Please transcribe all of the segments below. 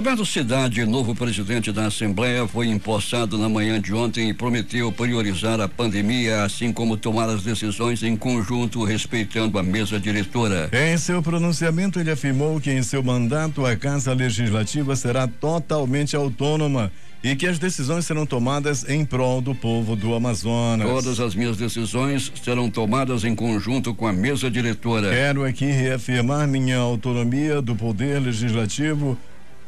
Roberto Cidade, novo presidente da Assembleia, foi empossado na manhã de ontem e prometeu priorizar a pandemia, assim como tomar as decisões em conjunto, respeitando a mesa diretora. Em seu pronunciamento, ele afirmou que em seu mandato a Casa Legislativa será totalmente autônoma e que as decisões serão tomadas em prol do povo do Amazonas. Todas as minhas decisões serão tomadas em conjunto com a mesa diretora. Quero aqui reafirmar minha autonomia do Poder Legislativo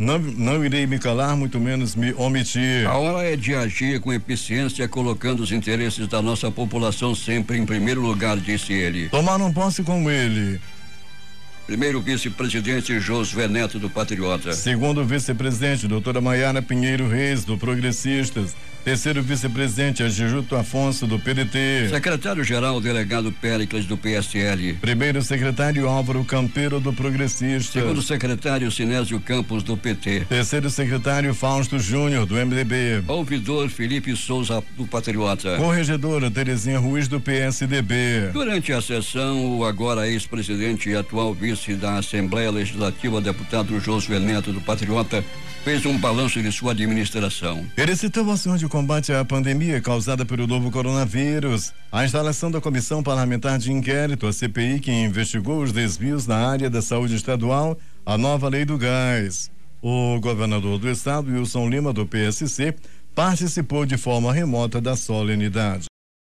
não, não irei me calar, muito menos me omitir. A hora é de agir com eficiência, colocando os interesses da nossa população sempre em primeiro lugar, disse ele. Tomaram posse com ele. Primeiro vice-presidente Josué Neto do Patriota. Segundo vice-presidente, doutora Maiara Pinheiro Reis, do Progressistas. Terceiro vice-presidente, Agijuto Afonso, do PDT. Secretário-geral, delegado Péricles, do PSL. Primeiro secretário, Álvaro Campeiro, do Progressista. Segundo secretário, Sinésio Campos, do PT. Terceiro secretário, Fausto Júnior, do MDB. Ouvidor, Felipe Souza, do Patriota. Corregedora, Terezinha Ruiz, do PSDB. Durante a sessão, o agora ex-presidente e atual vice da Assembleia Legislativa, deputado Josué Neto, do Patriota, fez um balanço de sua administração. Ele citou de combate à pandemia causada pelo novo coronavírus, a instalação da Comissão Parlamentar de Inquérito, a CPI, que investigou os desvios na área da saúde estadual, a nova lei do gás. O governador do estado, Wilson Lima, do PSC, participou de forma remota da solenidade.